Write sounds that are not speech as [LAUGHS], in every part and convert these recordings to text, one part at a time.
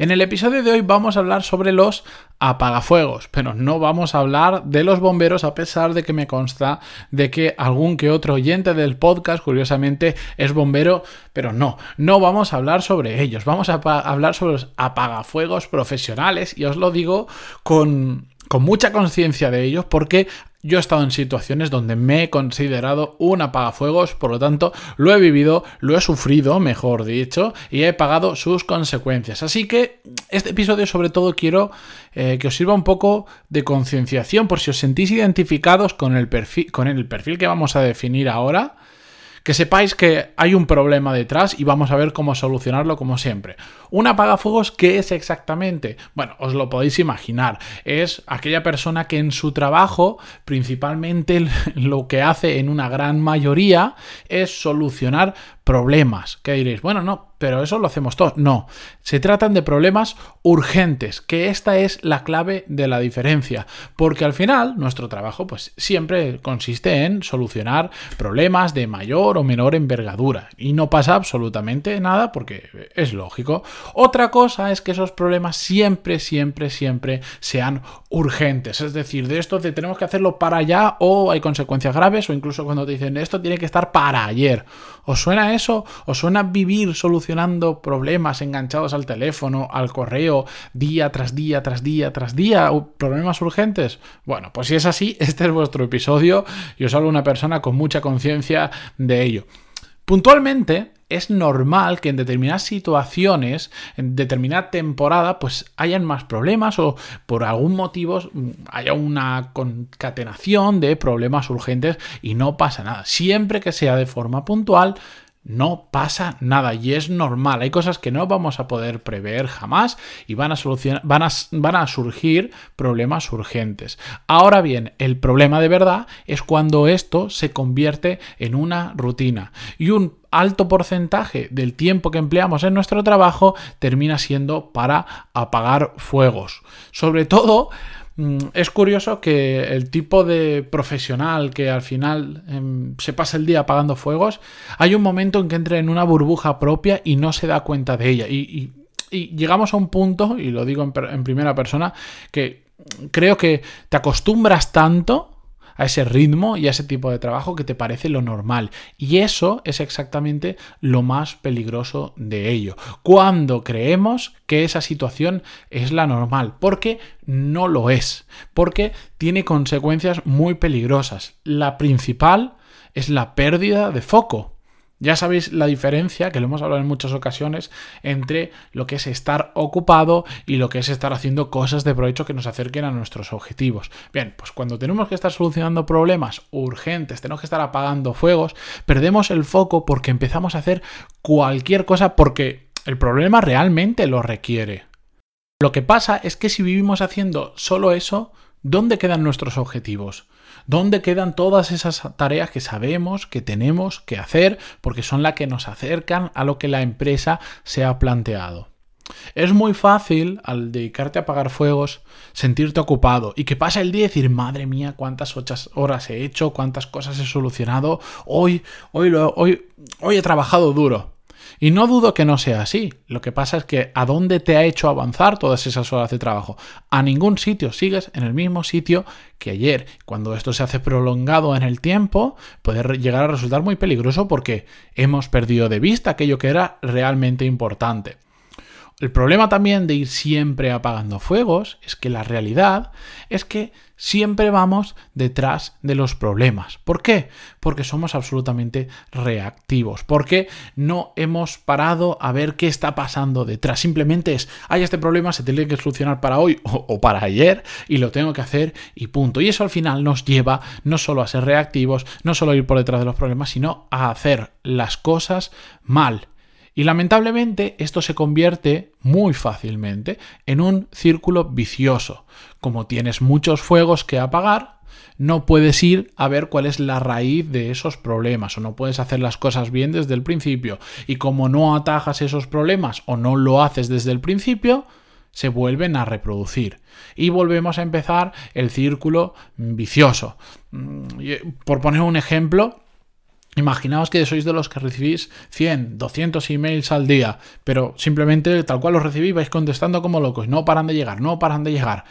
En el episodio de hoy vamos a hablar sobre los apagafuegos, pero no vamos a hablar de los bomberos a pesar de que me consta de que algún que otro oyente del podcast curiosamente es bombero, pero no, no vamos a hablar sobre ellos, vamos a hablar sobre los apagafuegos profesionales y os lo digo con con mucha conciencia de ellos porque yo he estado en situaciones donde me he considerado un apagafuegos, por lo tanto lo he vivido, lo he sufrido, mejor dicho, y he pagado sus consecuencias. Así que este episodio sobre todo quiero eh, que os sirva un poco de concienciación por si os sentís identificados con el perfil, con el perfil que vamos a definir ahora que sepáis que hay un problema detrás y vamos a ver cómo solucionarlo como siempre. Un apagafuegos, ¿qué es exactamente? Bueno, os lo podéis imaginar. Es aquella persona que en su trabajo principalmente [LAUGHS] lo que hace en una gran mayoría es solucionar problemas. ¿Qué diréis? Bueno, no, pero eso lo hacemos todos. No, se tratan de problemas urgentes, que esta es la clave de la diferencia, porque al final nuestro trabajo pues siempre consiste en solucionar problemas de mayor o menor envergadura y no pasa absolutamente nada porque es lógico. Otra cosa es que esos problemas siempre, siempre, siempre sean urgentes, es decir, de esto tenemos que hacerlo para allá o hay consecuencias graves o incluso cuando te dicen esto tiene que estar para ayer. ¿Os suena eso? ¿Os suena vivir solucionando problemas enganchados al teléfono, al correo, día tras día, tras día, tras día, problemas urgentes. Bueno, pues si es así, [LAUGHS] este es vuestro episodio y os una persona con mucha conciencia de ello. Puntualmente, es normal que en determinadas situaciones, en determinada temporada, pues hayan más problemas o por algún motivo mm, haya una concatenación de problemas urgentes y no pasa nada. Siempre que sea de forma puntual, no pasa nada y es normal. Hay cosas que no vamos a poder prever jamás y van a, surgir problemas urgentes. Ahora bien, el problema de verdad es cuando esto se convierte en una rutina y un alto porcentaje del tiempo que empleamos en nuestro trabajo termina siendo para apagar fuegos. Sobre todo es curioso que el tipo de profesional que al final em, se pasa el día apagando fuegos, hay un momento en que entra en una burbuja propia y no se da cuenta de ella. Y, llegamos a un punto, y lo digo en primera persona, que creo que te acostumbras tanto a ese ritmo y a ese tipo de trabajo que te parece lo normal. Y eso es exactamente lo más peligroso de ello. Cuando creemos que esa situación es la normal, porque no lo es, porque tiene consecuencias muy peligrosas. La principal es la pérdida de foco. Ya sabéis la diferencia, que lo hemos hablado en muchas ocasiones, entre lo que es estar ocupado y lo que es estar haciendo cosas de provecho que nos acerquen a nuestros objetivos. Bien, pues cuando tenemos que estar solucionando problemas urgentes, tenemos que estar apagando fuegos, perdemos el foco porque empezamos a hacer cualquier cosa porque el problema realmente lo requiere. Lo que pasa es que si vivimos haciendo solo eso, ¿dónde quedan nuestros objetivos? ¿Dónde quedan todas esas tareas que sabemos que tenemos que hacer porque son las que nos acercan a lo que la empresa se ha planteado? Es muy fácil, al dedicarte a apagar fuegos, sentirte ocupado y que pasa el día y decir, madre mía, cuántas horas he hecho, cuántas cosas he solucionado, hoy, hoy, hoy, hoy he trabajado duro. Y no dudo que no sea así. Lo que pasa es que ¿a dónde te ha hecho avanzar todas esas horas de trabajo? A ningún sitio. Sigues en el mismo sitio que ayer. Cuando esto se hace prolongado en el tiempo, puede llegar a resultar muy peligroso porque hemos perdido de vista aquello que era realmente importante. El problema también de ir siempre apagando fuegos es que la realidad es que siempre vamos detrás de los problemas. ¿Por qué? Porque somos absolutamente reactivos, porque no hemos parado a ver qué está pasando detrás. Simplemente es, hay este problema, se tiene que solucionar para hoy o, para ayer y lo tengo que hacer y punto. Y eso al final nos lleva no solo a ser reactivos, no solo a ir por detrás de los problemas, sino a hacer las cosas mal Y lamentablemente esto se convierte muy fácilmente en un círculo vicioso. Como tienes muchos fuegos que apagar, no puedes ir a ver cuál es la raíz de esos problemas o no puedes hacer las cosas bien desde el principio. Y como no atajas esos problemas o no lo haces desde el principio, se vuelven a reproducir. Y volvemos a empezar el círculo vicioso. Mm, por poner un ejemplo, Imaginaos que sois de los que recibís 100, 200 emails al día, pero simplemente tal cual los recibís vais contestando como locos, no paran de llegar, no paran de llegar.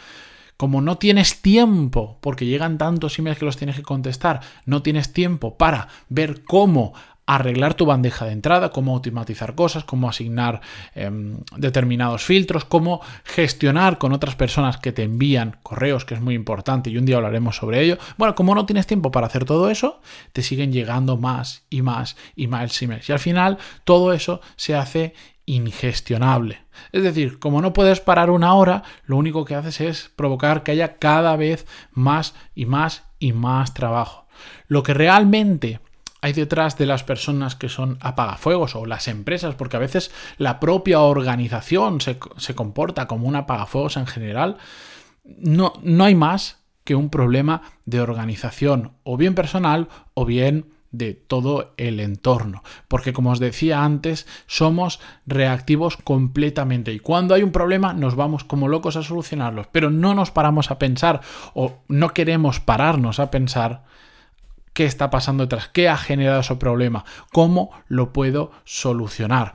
Como no tienes tiempo, porque llegan tantos emails que los tienes que contestar, no tienes tiempo para ver cómo arreglar tu bandeja de entrada, cómo automatizar cosas, cómo asignar em, determinados filtros, cómo gestionar con otras personas que te envían correos, que es muy importante y un día hablaremos sobre ello. Bueno, como no tienes tiempo para hacer todo eso, te siguen llegando más y más y más emails. Y al final todo eso se hace ingestionable. Es decir, como no puedes parar una hora, lo único que haces es provocar que haya cada vez más y más y más trabajo. Lo que realmente hay detrás de las personas que son apagafuegos o las empresas, porque a veces la propia organización se, comporta como un apagafuegos en general, no, no hay más que un problema de organización, o bien personal, o bien de todo el entorno. Porque como os decía antes, somos reactivos completamente. Y cuando hay un problema nos vamos como locos a solucionarlos. Pero no nos paramos a pensar o no queremos pararnos a pensar qué está pasando detrás, qué ha generado ese problema, cómo lo puedo solucionar.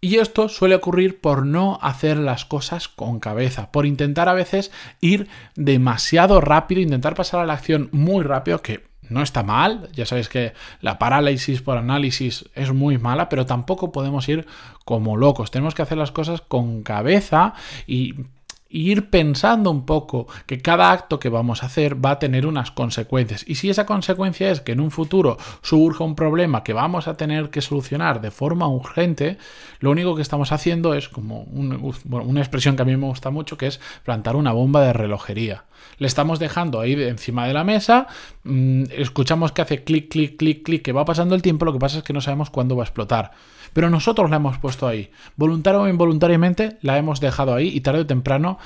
Y esto suele ocurrir por no hacer las cosas con cabeza, por intentar a veces ir demasiado rápido, intentar pasar a la acción muy rápido, que no está mal, ya sabéis que la parálisis por análisis es muy mala, pero tampoco podemos ir como locos, tenemos que hacer las cosas con cabeza y ir pensando un poco que cada acto que vamos a hacer va a tener unas consecuencias. Y si esa consecuencia es que en un futuro surja un problema que vamos a tener que solucionar de forma urgente, lo único que estamos haciendo es como una expresión que a mí me gusta mucho, que es plantar una bomba de relojería. Le estamos dejando ahí encima de la mesa, mm, escuchamos que hace clic, clic, clic, clic, que va pasando el tiempo, lo que pasa es que no sabemos cuándo va a explotar. Pero nosotros la hemos puesto ahí. Voluntario o involuntariamente la hemos dejado ahí y tarde o temprano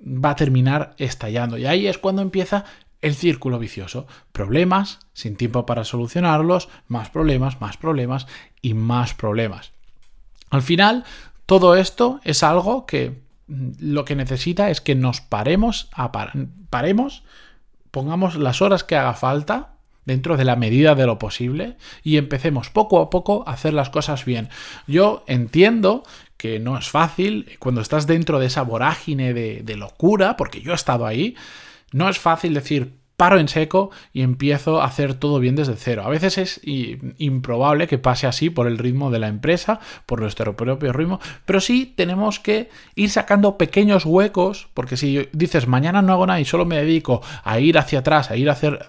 va a terminar estallando. Y ahí es cuando empieza el círculo vicioso. Problemas, sin tiempo para solucionarlos, más problemas, más problemas y más problemas. Al final, todo esto es algo que mm, lo que necesita es que nos paremos, a paremos, pongamos las horas que haga falta dentro de la medida de lo posible y empecemos poco a poco a hacer las cosas bien. Yo entiendo que no es fácil cuando estás dentro de esa vorágine de, locura, porque yo he estado ahí, no es fácil decir, paro en seco y empiezo a hacer todo bien desde cero. A veces es improbable que pase así por el ritmo de la empresa, por nuestro propio ritmo, pero sí tenemos que ir sacando pequeños huecos, porque si dices mañana no hago nada y solo me dedico a ir hacia atrás, a ir a hacer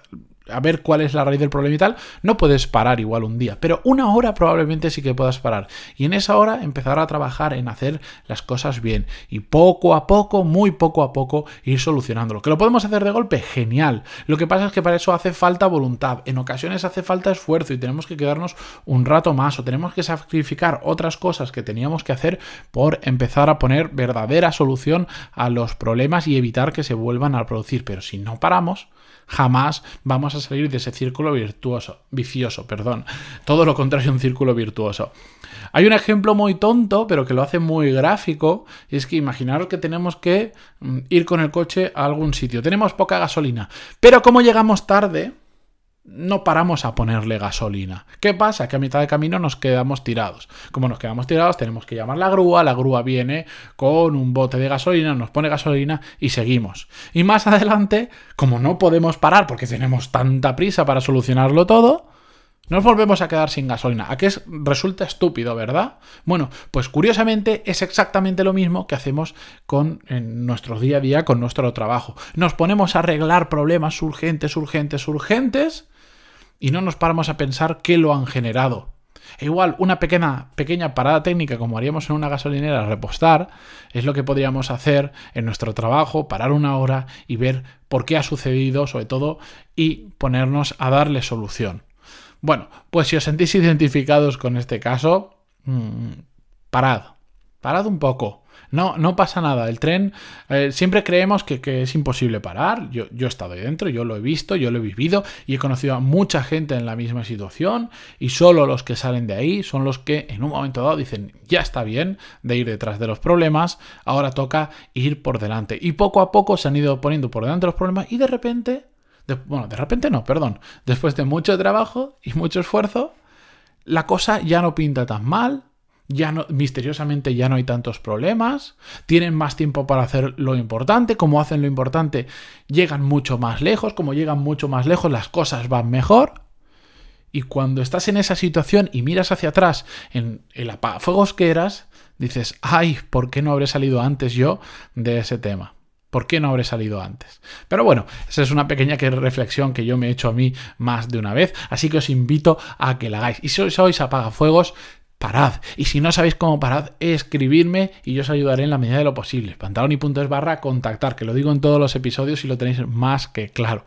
a ver cuál es la raíz del problema y tal, no puedes parar igual un día, pero una hora probablemente sí que puedas parar. Y en esa hora empezar a trabajar en hacer las cosas bien y poco a poco, muy poco a poco, ir solucionándolo. ¿Que lo podemos hacer de golpe? Genial. Lo que pasa es que para eso hace falta voluntad. En ocasiones hace falta esfuerzo y tenemos que quedarnos un rato más o tenemos que sacrificar otras cosas que teníamos que hacer por empezar a poner verdadera solución a los problemas y evitar que se vuelvan a producir. Pero si no paramos, jamás vamos a salir de ese círculo virtuoso, vicioso, perdón. Todo lo contrario, un círculo virtuoso. Hay un ejemplo muy tonto, pero que lo hace muy gráfico, y es que imaginaros que tenemos que mm, ir con el coche a algún sitio. Tenemos poca gasolina, pero como llegamos tarde, no paramos a ponerle gasolina. ¿Qué pasa? Que a mitad de camino nos quedamos tirados. Como nos quedamos tirados, tenemos que llamar la grúa, la grúa viene con un bote de gasolina, nos pone gasolina y seguimos. Y más adelante, como no podemos parar porque tenemos tanta prisa para solucionarlo todo, nos volvemos a quedar sin gasolina. ¿A qué resulta estúpido, verdad? Bueno, pues curiosamente es exactamente lo mismo que hacemos con en nuestro día a día, con nuestro trabajo. Nos ponemos a arreglar problemas urgentes, urgentes, urgentes y no nos paramos a pensar qué lo han generado. E igual, una pequeña, pequeña parada técnica, como haríamos en una gasolinera, repostar, es lo que podríamos hacer en nuestro trabajo, parar una hora y ver por qué ha sucedido, sobre todo, y ponernos a darle solución. Bueno, pues si os sentís identificados con este caso, mm, parad, parad un poco. No, no pasa nada. El tren, eh, siempre creemos que, es imposible parar. Yo, yo he estado ahí dentro, yo lo he visto, yo lo he vivido y he conocido a mucha gente en la misma situación y solo los que salen de ahí son los que en un momento dado dicen, ya está bien de ir detrás de los problemas, ahora toca ir por delante. Y poco a poco se han ido poniendo por delante los problemas y de repente, bueno, de repente no, perdón, después de mucho trabajo y mucho esfuerzo, la cosa ya no pinta tan mal, ya no, misteriosamente ya no hay tantos problemas, tienen más tiempo para hacer lo importante, como hacen lo importante, llegan mucho más lejos, como llegan mucho más lejos, las cosas van mejor. Y cuando estás en esa situación y miras hacia atrás en el apagafuegos que eras, dices, ay, ¿por qué no habré salido antes yo de ese tema? ¿Por qué no habré salido antes? Pero bueno, esa es una pequeña reflexión que yo me he hecho a mí más de una vez, así que os invito a que la hagáis. Y si sois apagafuegos, parad. Y si no sabéis cómo parad, escribirme y yo os ayudaré en la medida de lo posible. Pantaloni.es barra contactar, que lo digo en todos los episodios y lo tenéis más que claro.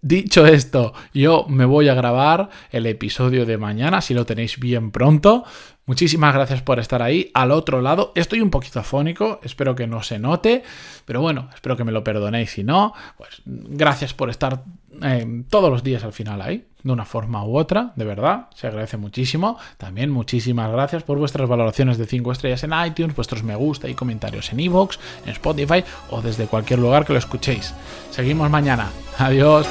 Dicho esto, yo me voy a grabar el episodio de mañana, si lo tenéis bien pronto. Muchísimas gracias por estar ahí. Al otro lado, estoy un poquito afónico, espero que no se note, pero bueno, espero que me lo perdonéis si no. Pues gracias por estar eh, todos los días al final ahí, de una forma u otra, de verdad, se agradece muchísimo. También muchísimas gracias por vuestras valoraciones de 5 estrellas en iTunes, vuestros me gusta y comentarios en iVoox, en Spotify o desde cualquier lugar que lo escuchéis. Seguimos mañana. Adiós.